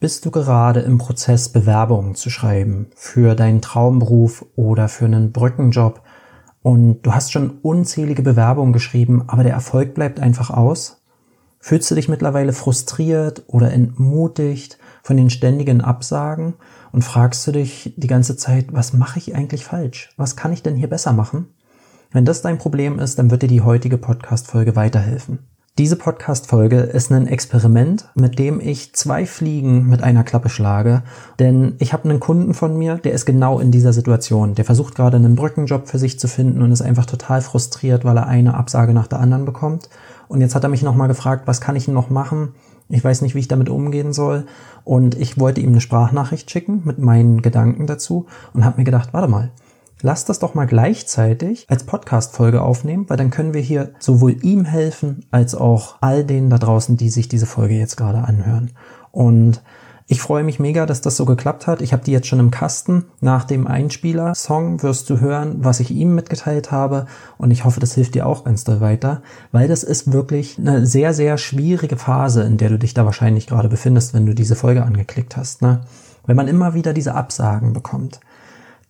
Bist du gerade im Prozess, Bewerbungen zu schreiben für deinen Traumberuf oder für einen Brückenjob und du hast schon unzählige Bewerbungen geschrieben, aber der Erfolg bleibt einfach aus? Fühlst du dich mittlerweile frustriert oder entmutigt von den ständigen Absagen und fragst du dich die ganze Zeit, was mache ich eigentlich falsch? Was kann ich denn hier besser machen? Wenn das dein Problem ist, dann wird dir die heutige Podcast-Folge weiterhelfen. Diese Podcast-Folge ist ein Experiment, mit dem ich zwei Fliegen mit einer Klappe schlage. Denn ich habe einen Kunden von mir, der ist genau in dieser Situation. Der versucht gerade einen Brückenjob für sich zu finden und ist einfach total frustriert, weil er eine Absage nach der anderen bekommt. Und jetzt hat er mich nochmal gefragt, was kann ich noch machen? Ich weiß nicht, wie ich damit umgehen soll. Und ich wollte ihm eine Sprachnachricht schicken mit meinen Gedanken dazu und habe mir gedacht, warte mal, Lass das doch mal gleichzeitig als Podcast-Folge aufnehmen, weil dann können wir hier sowohl ihm helfen, als auch all denen da draußen, die sich diese Folge jetzt gerade anhören. Und ich freue mich mega, dass das so geklappt hat. Ich habe die jetzt schon im Kasten. Nach dem Einspieler-Song wirst du hören, was ich ihm mitgeteilt habe. Und ich hoffe, das hilft dir auch ganz doll weiter, weil das ist wirklich eine sehr, sehr schwierige Phase, in der du dich da wahrscheinlich gerade befindest, wenn du diese Folge angeklickt hast. Ne? Wenn man immer wieder diese Absagen bekommt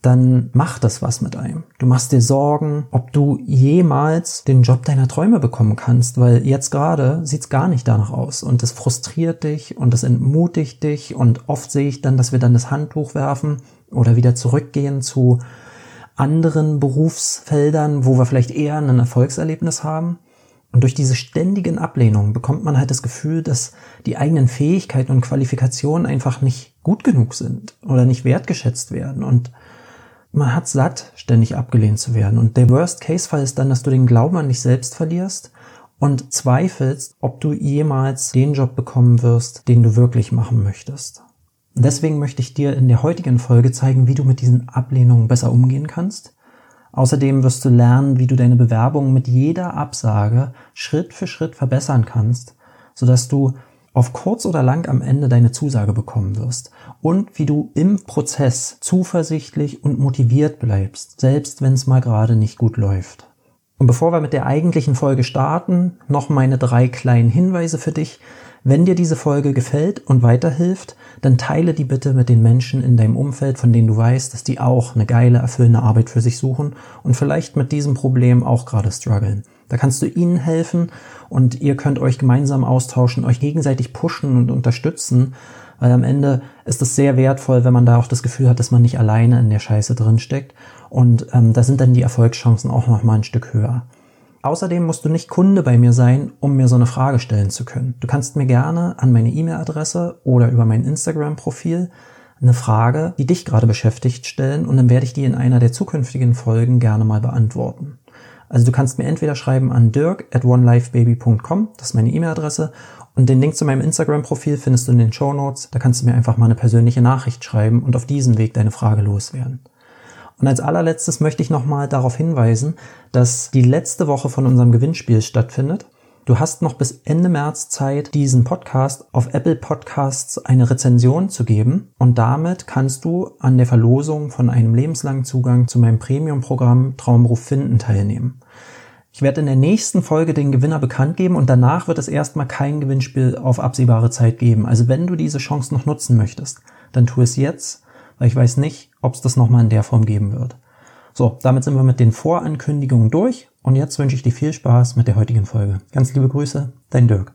dann macht das was mit einem. Du machst dir Sorgen, ob du jemals den Job deiner Träume bekommen kannst, weil jetzt gerade sieht's gar nicht danach aus und es frustriert dich und es entmutigt dich und oft sehe ich dann, dass wir dann das Handtuch werfen oder wieder zurückgehen zu anderen Berufsfeldern, wo wir vielleicht eher ein Erfolgserlebnis haben. Und durch diese ständigen Ablehnungen bekommt man halt das Gefühl, dass die eigenen Fähigkeiten und Qualifikationen einfach nicht gut genug sind oder nicht wertgeschätzt werden. Und man hat satt, ständig abgelehnt zu werden. Und der Worst-Case-Fall ist dann, dass du den Glauben an dich selbst verlierst und zweifelst, ob du jemals den Job bekommen wirst, den du wirklich machen möchtest. Deswegen möchte ich dir in der heutigen Folge zeigen, wie du mit diesen Ablehnungen besser umgehen kannst. Außerdem wirst du lernen, wie du deine Bewerbung mit jeder Absage Schritt für Schritt verbessern kannst, sodass du auf kurz oder lang am Ende deine Zusage bekommen wirst und wie du im Prozess zuversichtlich und motiviert bleibst, selbst wenn es mal gerade nicht gut läuft. Und bevor wir mit der eigentlichen Folge starten, noch meine drei kleinen Hinweise für dich. Wenn dir diese Folge gefällt und weiterhilft, dann teile die bitte mit den Menschen in deinem Umfeld, von denen du weißt, dass die auch eine geile, erfüllende Arbeit für sich suchen und vielleicht mit diesem Problem auch gerade strugglen. Da kannst du ihnen helfen und ihr könnt euch gemeinsam austauschen, euch gegenseitig pushen und unterstützen, weil am Ende ist es sehr wertvoll, wenn man da auch das Gefühl hat, dass man nicht alleine in der Scheiße drinsteckt und ähm, da sind dann die Erfolgschancen auch noch mal ein Stück höher. Außerdem musst du nicht Kunde bei mir sein, um mir so eine Frage stellen zu können. Du kannst mir gerne an meine E-Mail-Adresse oder über mein Instagram-Profil eine Frage, die dich gerade beschäftigt, stellen und dann werde ich die in einer der zukünftigen Folgen gerne mal beantworten. Also du kannst mir entweder schreiben an dirk at onelifebaby.com, das ist meine E-Mail-Adresse, und den Link zu meinem Instagram-Profil findest du in den Show Notes. Da kannst du mir einfach mal eine persönliche Nachricht schreiben und auf diesem Weg deine Frage loswerden. Und als allerletztes möchte ich nochmal darauf hinweisen, dass die letzte Woche von unserem Gewinnspiel stattfindet. Du hast noch bis Ende März Zeit, diesen Podcast auf Apple Podcasts eine Rezension zu geben und damit kannst du an der Verlosung von einem lebenslangen Zugang zu meinem Premium-Programm Traumberuf finden teilnehmen. Ich werde in der nächsten Folge den Gewinner bekannt geben und danach wird es erstmal kein Gewinnspiel auf absehbare Zeit geben. Also wenn du diese Chance noch nutzen möchtest, dann tu es jetzt, weil ich weiß nicht, ob es das nochmal in der Form geben wird. So, damit sind wir mit den Vorankündigungen durch und jetzt wünsche ich dir viel Spaß mit der heutigen Folge. Ganz liebe Grüße, dein Dirk.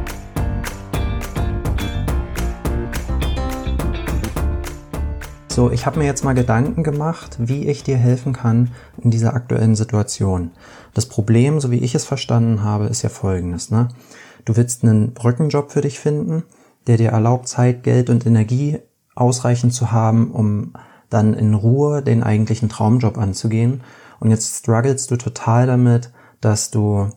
So, ich habe mir jetzt mal Gedanken gemacht, wie ich dir helfen kann in dieser aktuellen Situation. Das Problem, so wie ich es verstanden habe, ist ja folgendes. Ne? Du willst einen Brückenjob für dich finden, der dir erlaubt, Zeit, Geld und Energie ausreichend zu haben, um dann in Ruhe den eigentlichen Traumjob anzugehen. Und jetzt strugglest du total damit, dass du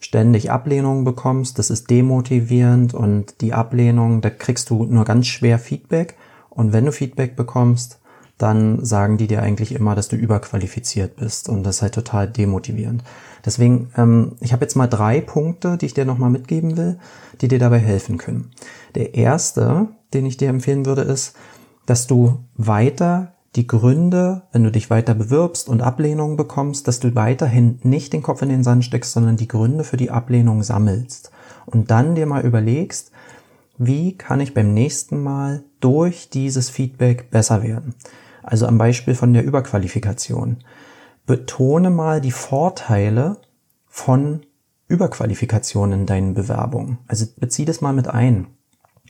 ständig Ablehnungen bekommst. Das ist demotivierend und die Ablehnung, da kriegst du nur ganz schwer Feedback und wenn du Feedback bekommst, dann sagen die dir eigentlich immer, dass du überqualifiziert bist und das ist halt total demotivierend. Deswegen, ähm, ich habe jetzt mal drei Punkte, die ich dir nochmal mitgeben will, die dir dabei helfen können. Der erste, den ich dir empfehlen würde, ist, dass du weiter die Gründe, wenn du dich weiter bewirbst und Ablehnungen bekommst, dass du weiterhin nicht den Kopf in den Sand steckst, sondern die Gründe für die Ablehnung sammelst. Und dann dir mal überlegst, wie kann ich beim nächsten Mal durch dieses Feedback besser werden? Also am Beispiel von der Überqualifikation. Betone mal die Vorteile von Überqualifikation in deinen Bewerbungen. Also bezieh das mal mit ein.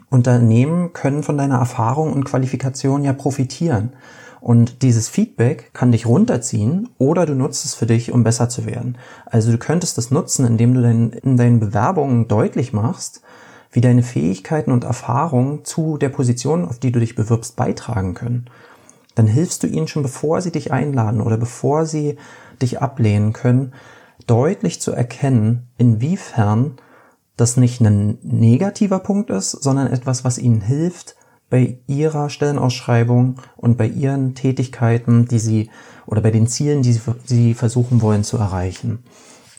Unternehmen können von deiner Erfahrung und Qualifikation ja profitieren. Und dieses Feedback kann dich runterziehen oder du nutzt es für dich, um besser zu werden. Also du könntest es nutzen, indem du dein, in deinen Bewerbungen deutlich machst, wie deine Fähigkeiten und Erfahrungen zu der Position, auf die du dich bewirbst, beitragen können. Dann hilfst du ihnen schon, bevor sie dich einladen oder bevor sie dich ablehnen können, deutlich zu erkennen, inwiefern das nicht ein negativer Punkt ist, sondern etwas, was ihnen hilft, bei ihrer Stellenausschreibung und bei ihren Tätigkeiten, die sie oder bei den Zielen, die sie, versuchen wollen zu erreichen.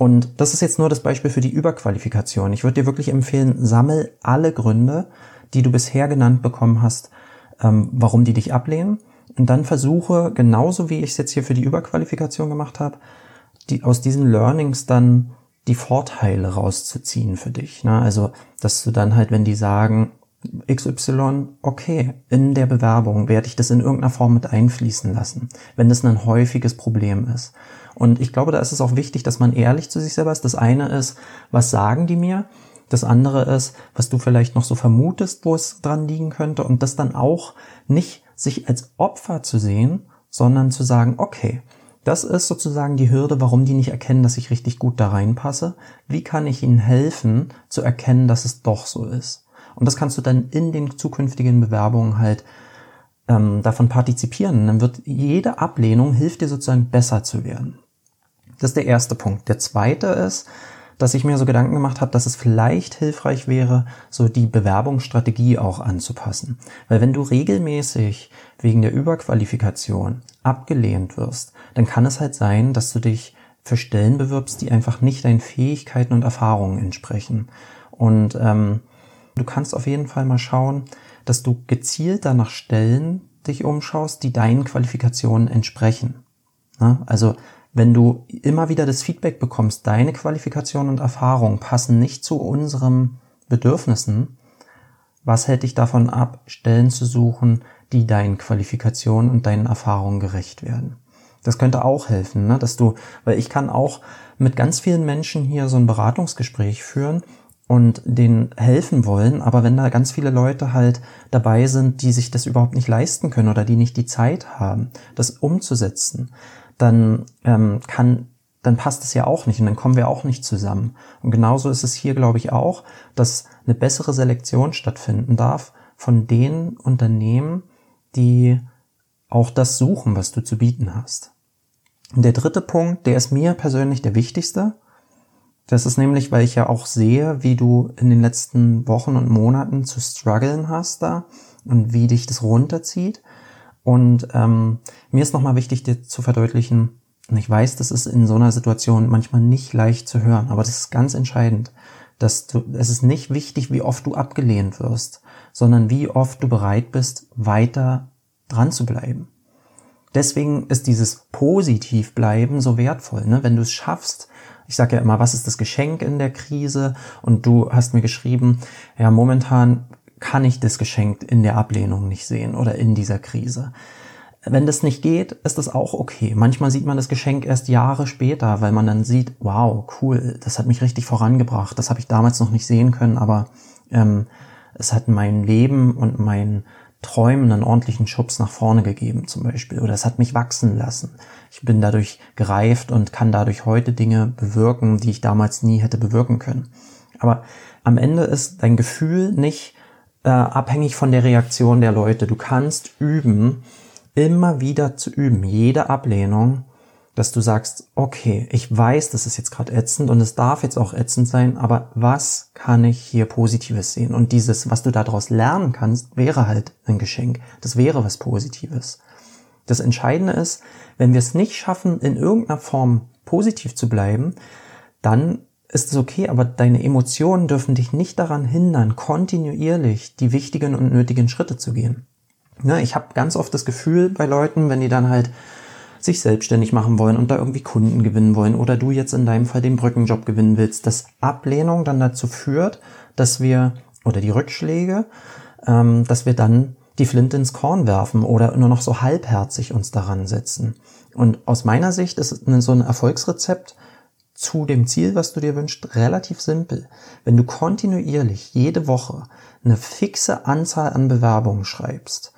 Und das ist jetzt nur das Beispiel für die Überqualifikation. Ich würde dir wirklich empfehlen, sammel alle Gründe, die du bisher genannt bekommen hast, ähm, warum die dich ablehnen. Und dann versuche, genauso wie ich es jetzt hier für die Überqualifikation gemacht habe, die, aus diesen Learnings dann die Vorteile rauszuziehen für dich. Ne? Also, dass du dann halt, wenn die sagen, XY, okay, in der Bewerbung werde ich das in irgendeiner Form mit einfließen lassen, wenn das ein häufiges Problem ist. Und ich glaube, da ist es auch wichtig, dass man ehrlich zu sich selber ist. Das eine ist, was sagen die mir? Das andere ist, was du vielleicht noch so vermutest, wo es dran liegen könnte. Und das dann auch nicht sich als Opfer zu sehen, sondern zu sagen, okay, das ist sozusagen die Hürde, warum die nicht erkennen, dass ich richtig gut da reinpasse. Wie kann ich ihnen helfen, zu erkennen, dass es doch so ist? Und das kannst du dann in den zukünftigen Bewerbungen halt ähm, davon partizipieren. Dann wird jede Ablehnung hilft dir sozusagen besser zu werden. Das ist der erste Punkt. Der zweite ist, dass ich mir so Gedanken gemacht habe, dass es vielleicht hilfreich wäre, so die Bewerbungsstrategie auch anzupassen. Weil wenn du regelmäßig wegen der Überqualifikation abgelehnt wirst, dann kann es halt sein, dass du dich für Stellen bewirbst, die einfach nicht deinen Fähigkeiten und Erfahrungen entsprechen. Und ähm, du kannst auf jeden Fall mal schauen, dass du gezielt nach Stellen dich umschaust, die deinen Qualifikationen entsprechen. Ne? Also wenn du immer wieder das Feedback bekommst, deine Qualifikation und Erfahrung passen nicht zu unseren Bedürfnissen, was hält dich davon ab, Stellen zu suchen, die deinen Qualifikationen und deinen Erfahrungen gerecht werden? Das könnte auch helfen, ne? dass du, weil ich kann auch mit ganz vielen Menschen hier so ein Beratungsgespräch führen und denen helfen wollen, aber wenn da ganz viele Leute halt dabei sind, die sich das überhaupt nicht leisten können oder die nicht die Zeit haben, das umzusetzen, dann ähm, kann dann passt es ja auch nicht und dann kommen wir auch nicht zusammen. Und genauso ist es hier, glaube ich, auch, dass eine bessere Selektion stattfinden darf von den Unternehmen, die auch das suchen, was du zu bieten hast. Und der dritte Punkt, der ist mir persönlich der wichtigste. Das ist nämlich, weil ich ja auch sehe, wie du in den letzten Wochen und Monaten zu strugglen hast da und wie dich das runterzieht. Und ähm, mir ist nochmal wichtig, dir zu verdeutlichen, und ich weiß, das ist in so einer Situation manchmal nicht leicht zu hören, aber das ist ganz entscheidend, dass du, es ist nicht wichtig, wie oft du abgelehnt wirst, sondern wie oft du bereit bist, weiter dran zu bleiben. Deswegen ist dieses Positivbleiben so wertvoll. Ne? Wenn du es schaffst, ich sage ja immer, was ist das Geschenk in der Krise? Und du hast mir geschrieben, ja, momentan kann ich das Geschenk in der Ablehnung nicht sehen oder in dieser Krise. Wenn das nicht geht, ist das auch okay. Manchmal sieht man das Geschenk erst Jahre später, weil man dann sieht, wow, cool, das hat mich richtig vorangebracht. Das habe ich damals noch nicht sehen können, aber ähm, es hat mein Leben und mein Träumen einen ordentlichen Schubs nach vorne gegeben zum Beispiel. Oder es hat mich wachsen lassen. Ich bin dadurch gereift und kann dadurch heute Dinge bewirken, die ich damals nie hätte bewirken können. Aber am Ende ist dein Gefühl nicht äh, abhängig von der Reaktion der Leute. Du kannst üben, immer wieder zu üben, jede Ablehnung, dass du sagst, okay, ich weiß, das ist jetzt gerade ätzend und es darf jetzt auch ätzend sein, aber was kann ich hier Positives sehen? Und dieses, was du daraus lernen kannst, wäre halt ein Geschenk. Das wäre was Positives. Das Entscheidende ist, wenn wir es nicht schaffen, in irgendeiner Form positiv zu bleiben, dann ist es okay, aber deine Emotionen dürfen dich nicht daran hindern, kontinuierlich die wichtigen und nötigen Schritte zu gehen. Ja, ich habe ganz oft das Gefühl bei Leuten, wenn die dann halt sich selbstständig machen wollen und da irgendwie Kunden gewinnen wollen oder du jetzt in deinem Fall den Brückenjob gewinnen willst, dass Ablehnung dann dazu führt, dass wir, oder die Rückschläge, ähm, dass wir dann die Flinte ins Korn werfen oder nur noch so halbherzig uns daran setzen. Und aus meiner Sicht ist so ein Erfolgsrezept zu dem Ziel, was du dir wünschst, relativ simpel. Wenn du kontinuierlich jede Woche eine fixe Anzahl an Bewerbungen schreibst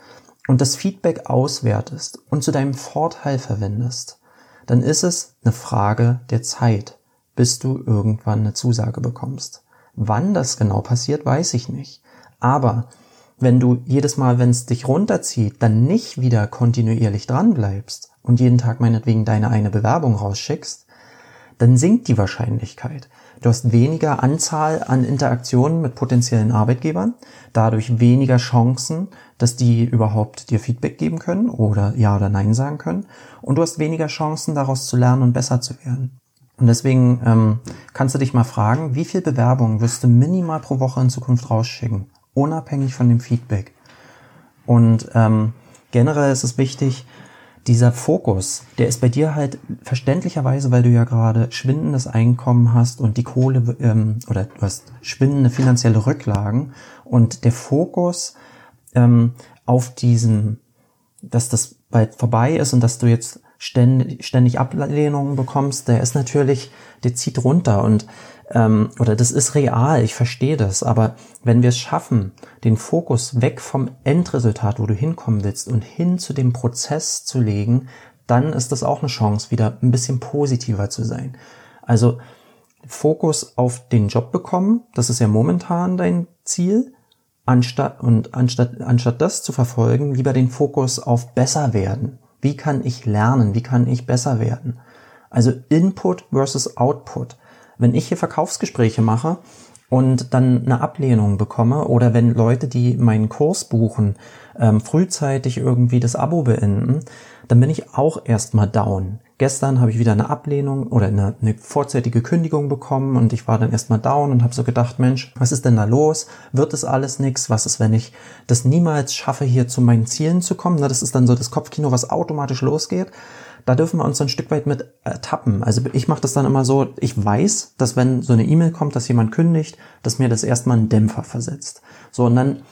und das Feedback auswertest und zu deinem Vorteil verwendest, dann ist es eine Frage der Zeit, bis du irgendwann eine Zusage bekommst. Wann das genau passiert, weiß ich nicht. Aber wenn du jedes Mal, wenn es dich runterzieht, dann nicht wieder kontinuierlich dran bleibst und jeden Tag meinetwegen deine eine Bewerbung rausschickst, dann sinkt die Wahrscheinlichkeit. Du hast weniger Anzahl an Interaktionen mit potenziellen Arbeitgebern, dadurch weniger Chancen, dass die überhaupt dir Feedback geben können oder Ja oder Nein sagen können. Und du hast weniger Chancen, daraus zu lernen und besser zu werden. Und deswegen ähm, kannst du dich mal fragen, wie viel Bewerbungen wirst du minimal pro Woche in Zukunft rausschicken, unabhängig von dem Feedback. Und ähm, generell ist es wichtig, dieser Fokus, der ist bei dir halt verständlicherweise, weil du ja gerade schwindendes Einkommen hast und die Kohle ähm, oder du hast schwindende finanzielle Rücklagen und der Fokus ähm, auf diesem, dass das bald vorbei ist und dass du jetzt ständig, ständig Ablehnungen bekommst, der ist natürlich, der zieht runter und ähm, oder das ist real, ich verstehe das, aber wenn wir es schaffen, den Fokus weg vom Endresultat, wo du hinkommen willst, und hin zu dem Prozess zu legen, dann ist das auch eine Chance, wieder ein bisschen positiver zu sein. Also Fokus auf den Job bekommen, das ist ja momentan dein Ziel, anstatt und anstatt anstatt das zu verfolgen, lieber den Fokus auf besser werden. Wie kann ich lernen? Wie kann ich besser werden? Also Input versus Output. Wenn ich hier Verkaufsgespräche mache und dann eine Ablehnung bekomme oder wenn Leute, die meinen Kurs buchen, ähm, frühzeitig irgendwie das Abo beenden, dann bin ich auch erstmal down. Gestern habe ich wieder eine Ablehnung oder eine, eine vorzeitige Kündigung bekommen und ich war dann erstmal down und habe so gedacht, Mensch, was ist denn da los? Wird es alles nichts? Was ist, wenn ich das niemals schaffe, hier zu meinen Zielen zu kommen? Na, das ist dann so das Kopfkino, was automatisch losgeht. Da dürfen wir uns ein Stück weit mit ertappen. Also ich mache das dann immer so, ich weiß, dass wenn so eine E-Mail kommt, dass jemand kündigt, dass mir das erstmal einen Dämpfer versetzt. So, und dann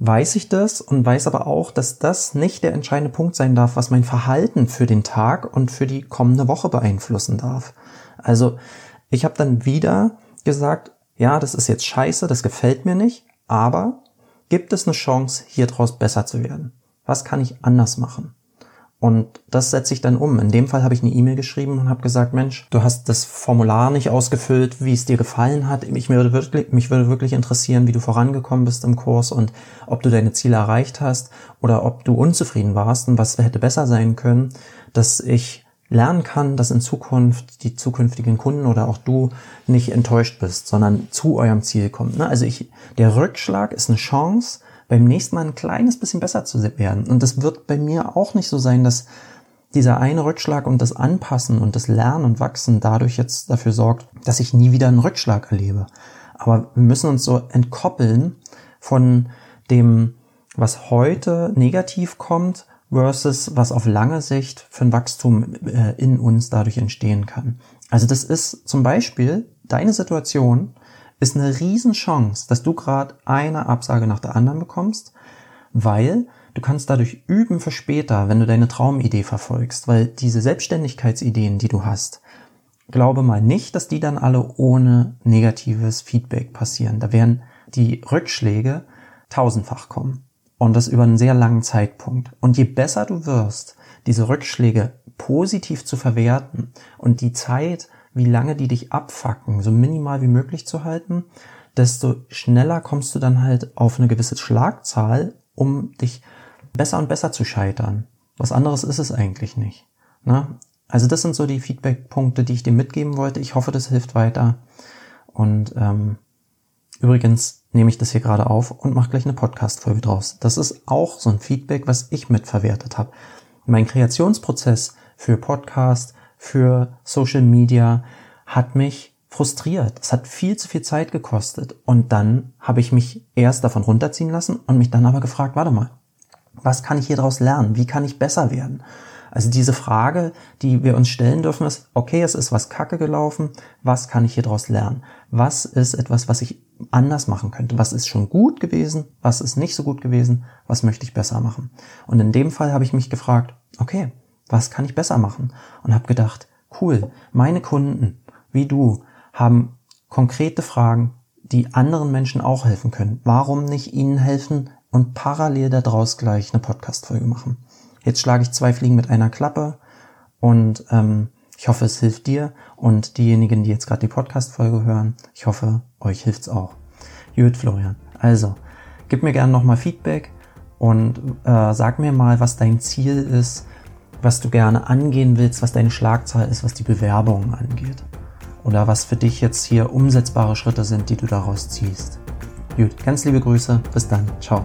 weiß ich das und weiß aber auch, dass das nicht der entscheidende Punkt sein darf, was mein Verhalten für den Tag und für die kommende Woche beeinflussen darf. Also ich habe dann wieder gesagt, ja, das ist jetzt scheiße, das gefällt mir nicht, aber gibt es eine Chance, hier draus besser zu werden? Was kann ich anders machen? Und das setze ich dann um. In dem Fall habe ich eine E-Mail geschrieben und habe gesagt, Mensch, du hast das Formular nicht ausgefüllt, wie es dir gefallen hat. Mich würde, wirklich, mich würde wirklich interessieren, wie du vorangekommen bist im Kurs und ob du deine Ziele erreicht hast oder ob du unzufrieden warst und was hätte besser sein können, dass ich lernen kann, dass in Zukunft die zukünftigen Kunden oder auch du nicht enttäuscht bist, sondern zu eurem Ziel kommt. Ne? Also ich, der Rückschlag ist eine Chance, beim nächsten Mal ein kleines bisschen besser zu werden. Und das wird bei mir auch nicht so sein, dass dieser eine Rückschlag und das Anpassen und das Lernen und Wachsen dadurch jetzt dafür sorgt, dass ich nie wieder einen Rückschlag erlebe. Aber wir müssen uns so entkoppeln von dem, was heute negativ kommt versus was auf lange Sicht für ein Wachstum äh, in uns dadurch entstehen kann. Also das ist zum Beispiel deine Situation, ist eine Riesenchance, dass du gerade eine Absage nach der anderen bekommst, weil du kannst dadurch üben für später, wenn du deine Traumidee verfolgst, weil diese Selbstständigkeitsideen, die du hast, glaube mal nicht, dass die dann alle ohne negatives Feedback passieren. Da werden die Rückschläge tausendfach kommen und das über einen sehr langen Zeitpunkt. Und je besser du wirst, diese Rückschläge positiv zu verwerten und die Zeit wie lange die dich abfacken, so minimal wie möglich zu halten, desto schneller kommst du dann halt auf eine gewisse Schlagzahl, um dich besser und besser zu scheitern. Was anderes ist es eigentlich nicht. Ne? Also das sind so die Feedback-Punkte, die ich dir mitgeben wollte. Ich hoffe, das hilft weiter. Und ähm, übrigens nehme ich das hier gerade auf und mache gleich eine Podcast-Folge draus. Das ist auch so ein Feedback, was ich mitverwertet habe. mein Kreationsprozess für Podcast, für Social Media hat mich frustriert. Es hat viel zu viel Zeit gekostet. Und dann habe ich mich erst davon runterziehen lassen und mich dann aber gefragt, warte mal, was kann ich hier daraus lernen? Wie kann ich besser werden? Also diese Frage, die wir uns stellen dürfen, ist, okay, es ist was Kacke gelaufen, was kann ich hier daraus lernen? Was ist etwas, was ich anders machen könnte? Was ist schon gut gewesen? Was ist nicht so gut gewesen? Was möchte ich besser machen? Und in dem Fall habe ich mich gefragt, okay, was kann ich besser machen? Und habe gedacht, cool, meine Kunden, wie du, haben konkrete Fragen, die anderen Menschen auch helfen können. Warum nicht ihnen helfen und parallel daraus gleich eine Podcast-Folge machen? Jetzt schlage ich zwei Fliegen mit einer Klappe und ähm, ich hoffe, es hilft dir und diejenigen, die jetzt gerade die Podcast-Folge hören. Ich hoffe, euch hilft's auch. Jut Florian. Also, gib mir gerne nochmal Feedback und äh, sag mir mal, was dein Ziel ist, was du gerne angehen willst, was deine Schlagzahl ist, was die Bewerbung angeht oder was für dich jetzt hier umsetzbare Schritte sind, die du daraus ziehst. Gut, ganz liebe Grüße, bis dann, ciao.